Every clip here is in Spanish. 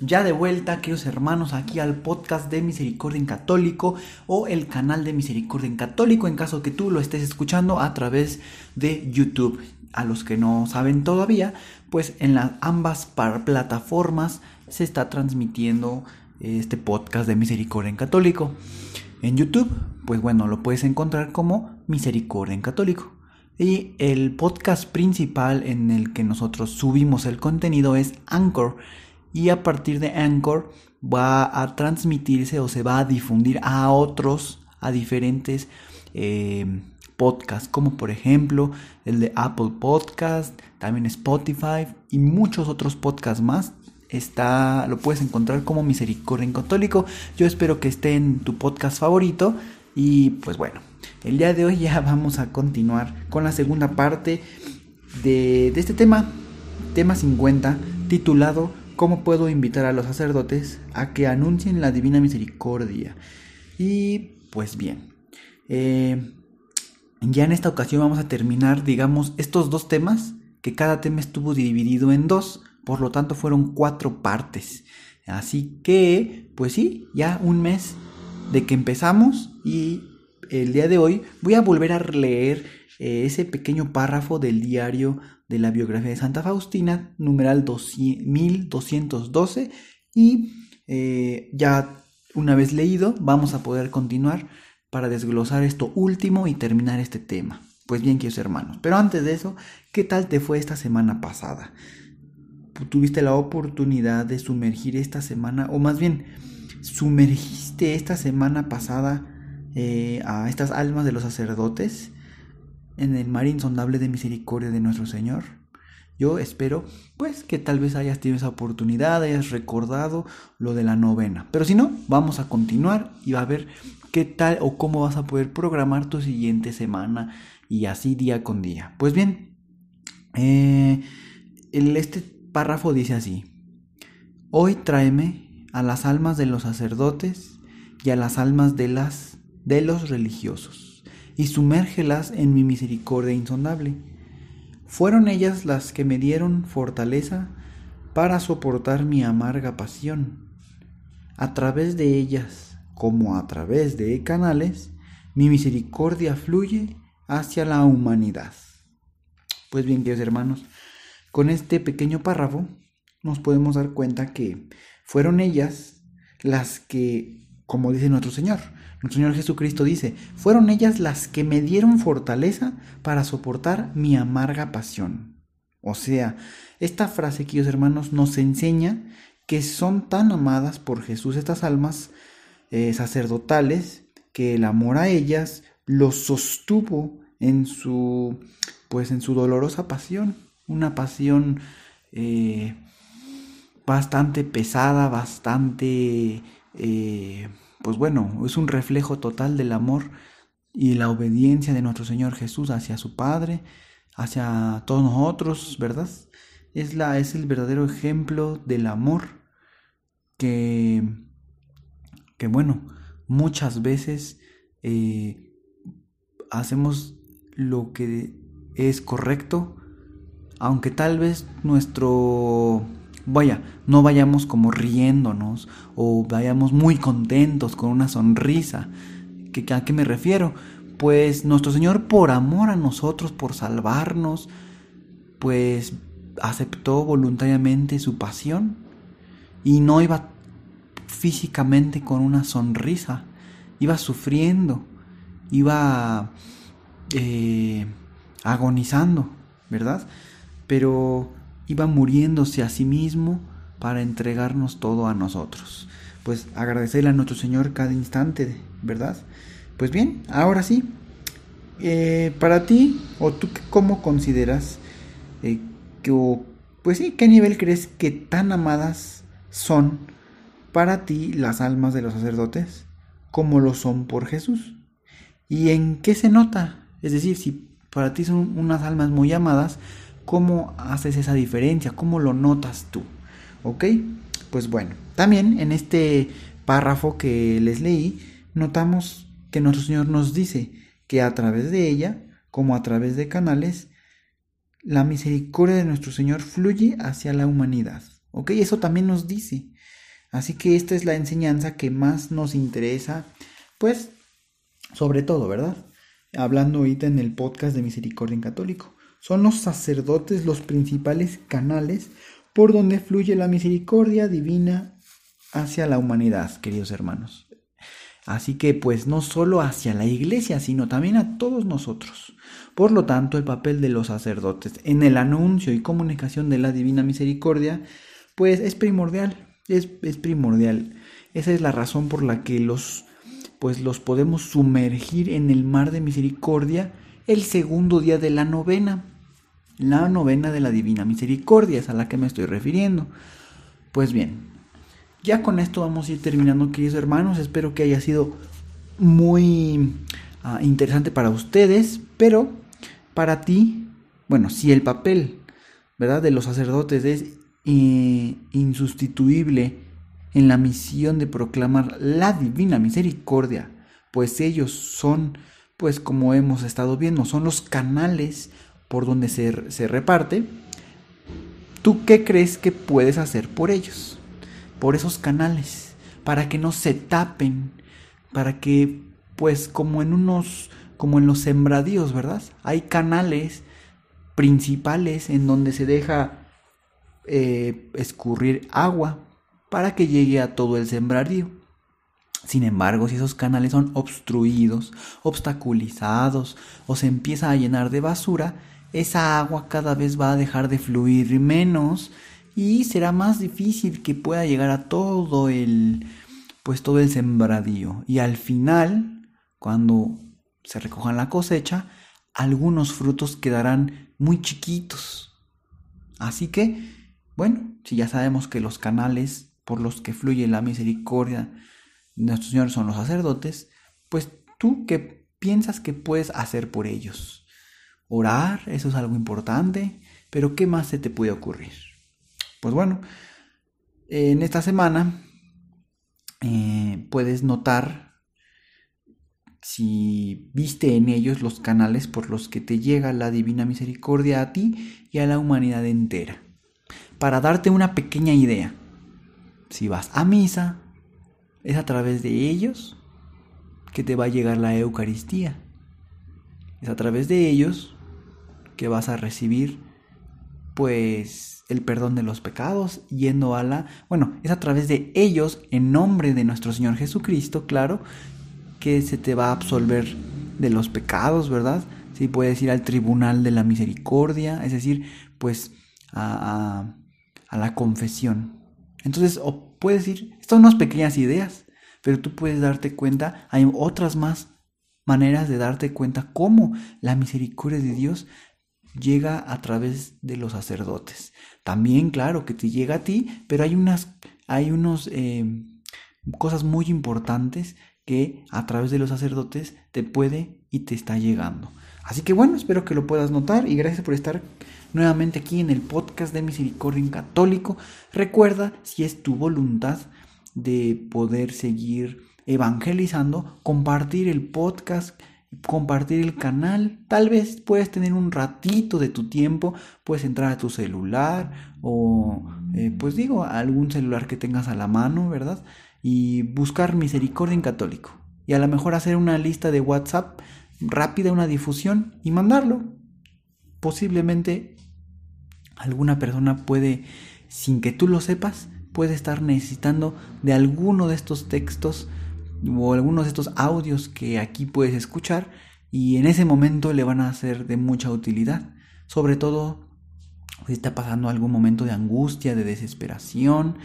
Ya de vuelta, queridos hermanos, aquí al podcast de Misericordia en Católico o el canal de Misericordia en Católico en caso que tú lo estés escuchando a través de YouTube. A los que no saben todavía, pues en las ambas plataformas se está transmitiendo este podcast de Misericordia en Católico. En YouTube, pues bueno, lo puedes encontrar como Misericordia en Católico. Y el podcast principal en el que nosotros subimos el contenido es Anchor. Y a partir de Anchor va a transmitirse o se va a difundir a otros, a diferentes eh, podcasts, como por ejemplo el de Apple Podcast, también Spotify y muchos otros podcasts más. Está, lo puedes encontrar como Misericordia en Católico. Yo espero que esté en tu podcast favorito. Y pues bueno, el día de hoy ya vamos a continuar con la segunda parte de, de este tema, tema 50, titulado ¿Cómo puedo invitar a los sacerdotes a que anuncien la divina misericordia? Y pues bien, eh, ya en esta ocasión vamos a terminar, digamos, estos dos temas, que cada tema estuvo dividido en dos, por lo tanto fueron cuatro partes. Así que, pues sí, ya un mes de que empezamos y el día de hoy voy a volver a leer eh, ese pequeño párrafo del diario de la biografía de Santa Faustina, numeral 1212, y eh, ya una vez leído vamos a poder continuar para desglosar esto último y terminar este tema. Pues bien, queridos hermanos, pero antes de eso, ¿qué tal te fue esta semana pasada? ¿Tuviste la oportunidad de sumergir esta semana, o más bien, sumergiste esta semana pasada eh, a estas almas de los sacerdotes en el mar insondable de misericordia de nuestro Señor? Yo espero, pues, que tal vez hayas tenido esa oportunidad, hayas recordado lo de la novena. Pero si no, vamos a continuar y a ver qué tal o cómo vas a poder programar tu siguiente semana y así día con día. Pues bien, eh, este párrafo dice así. Hoy tráeme a las almas de los sacerdotes y a las almas de, las, de los religiosos y sumérgelas en mi misericordia insondable fueron ellas las que me dieron fortaleza para soportar mi amarga pasión. A través de ellas, como a través de canales, mi misericordia fluye hacia la humanidad. Pues bien, queridos hermanos, con este pequeño párrafo nos podemos dar cuenta que fueron ellas las que, como dice nuestro Señor, nuestro Señor Jesucristo dice, fueron ellas las que me dieron fortaleza para soportar mi amarga pasión. O sea, esta frase, queridos hermanos, nos enseña que son tan amadas por Jesús estas almas eh, sacerdotales que el amor a ellas los sostuvo en su pues en su dolorosa pasión, una pasión eh, bastante pesada, bastante eh, pues bueno, es un reflejo total del amor y la obediencia de nuestro Señor Jesús hacia su Padre, hacia todos nosotros, ¿verdad? Es, la, es el verdadero ejemplo del amor que, que bueno, muchas veces eh, hacemos lo que es correcto, aunque tal vez nuestro vaya, no vayamos como riéndonos o vayamos muy contentos con una sonrisa. ¿Qué, ¿A qué me refiero? Pues nuestro Señor por amor a nosotros, por salvarnos, pues aceptó voluntariamente su pasión y no iba físicamente con una sonrisa, iba sufriendo, iba eh, agonizando, ¿verdad? Pero iba muriéndose a sí mismo para entregarnos todo a nosotros. Pues agradecerle a nuestro Señor cada instante, ¿verdad? Pues bien, ahora sí, eh, para ti, o tú cómo consideras eh, que, pues sí, qué nivel crees que tan amadas son para ti las almas de los sacerdotes como lo son por Jesús. ¿Y en qué se nota? Es decir, si para ti son unas almas muy amadas, ¿cómo haces esa diferencia? ¿Cómo lo notas tú? ¿Ok? Pues bueno, también en este párrafo que les leí, notamos que nuestro Señor nos dice que a través de ella, como a través de canales, la misericordia de nuestro Señor fluye hacia la humanidad. ¿Ok? Eso también nos dice. Así que esta es la enseñanza que más nos interesa, pues, sobre todo, ¿verdad? Hablando ahorita en el podcast de Misericordia en Católico. Son los sacerdotes los principales canales por donde fluye la misericordia divina hacia la humanidad, queridos hermanos. Así que pues no solo hacia la iglesia, sino también a todos nosotros. Por lo tanto, el papel de los sacerdotes en el anuncio y comunicación de la divina misericordia, pues es primordial, es, es primordial. Esa es la razón por la que los, pues los podemos sumergir en el mar de misericordia el segundo día de la novena. La novena de la divina misericordia es a la que me estoy refiriendo. Pues bien, ya con esto vamos a ir terminando, queridos hermanos. Espero que haya sido muy ah, interesante para ustedes, pero para ti, bueno, si el papel, ¿verdad?, de los sacerdotes es eh, insustituible en la misión de proclamar la divina misericordia, pues ellos son, pues como hemos estado viendo, son los canales por donde se, se reparte. ¿Tú qué crees que puedes hacer por ellos? por esos canales, para que no se tapen, para que pues como en unos, como en los sembradíos, ¿verdad? Hay canales principales en donde se deja eh, escurrir agua para que llegue a todo el sembradío. Sin embargo, si esos canales son obstruidos, obstaculizados o se empieza a llenar de basura, esa agua cada vez va a dejar de fluir menos y será más difícil que pueda llegar a todo el pues todo el sembradío. Y al final cuando se recojan la cosecha algunos frutos quedarán muy chiquitos. Así que bueno si ya sabemos que los canales por los que fluye la misericordia de nuestro Señor son los sacerdotes pues tú qué piensas que puedes hacer por ellos orar eso es algo importante pero qué más se te puede ocurrir pues bueno, en esta semana eh, puedes notar si viste en ellos los canales por los que te llega la divina misericordia a ti y a la humanidad entera. Para darte una pequeña idea, si vas a misa, es a través de ellos que te va a llegar la Eucaristía. Es a través de ellos que vas a recibir pues el perdón de los pecados, yendo a la, bueno, es a través de ellos, en nombre de nuestro Señor Jesucristo, claro, que se te va a absolver de los pecados, ¿verdad? Sí, puedes ir al tribunal de la misericordia, es decir, pues a, la confesión. Entonces, o puedes ir, estas son unas pequeñas ideas, pero tú puedes darte cuenta, hay otras más maneras de darte cuenta cómo la misericordia de Dios llega a través de los sacerdotes. También, claro, que te llega a ti, pero hay unas, hay unos eh, cosas muy importantes que a través de los sacerdotes te puede y te está llegando. Así que bueno, espero que lo puedas notar y gracias por estar nuevamente aquí en el podcast de Misericordia en Católico. Recuerda, si es tu voluntad de poder seguir evangelizando, compartir el podcast compartir el canal. Tal vez puedes tener un ratito de tu tiempo, puedes entrar a tu celular o, eh, pues digo, algún celular que tengas a la mano, ¿verdad? Y buscar misericordia en católico. Y a lo mejor hacer una lista de WhatsApp rápida, una difusión y mandarlo. Posiblemente alguna persona puede, sin que tú lo sepas, puede estar necesitando de alguno de estos textos o algunos de estos audios que aquí puedes escuchar y en ese momento le van a ser de mucha utilidad. Sobre todo si está pasando algún momento de angustia, de desesperación,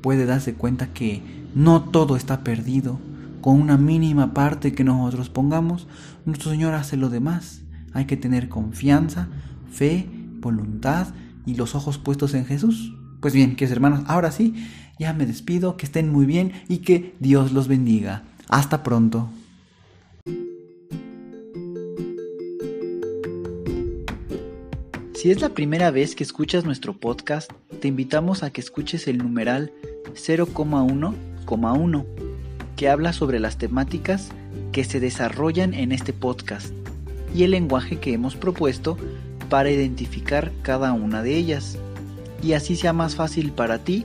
puede darse cuenta que no todo está perdido. Con una mínima parte que nosotros pongamos, nuestro Señor hace lo demás. Hay que tener confianza, fe, voluntad y los ojos puestos en Jesús. Pues bien, queridos hermanos, ahora sí, ya me despido, que estén muy bien y que Dios los bendiga. Hasta pronto. Si es la primera vez que escuchas nuestro podcast, te invitamos a que escuches el numeral 0,1,1, que habla sobre las temáticas que se desarrollan en este podcast y el lenguaje que hemos propuesto para identificar cada una de ellas, y así sea más fácil para ti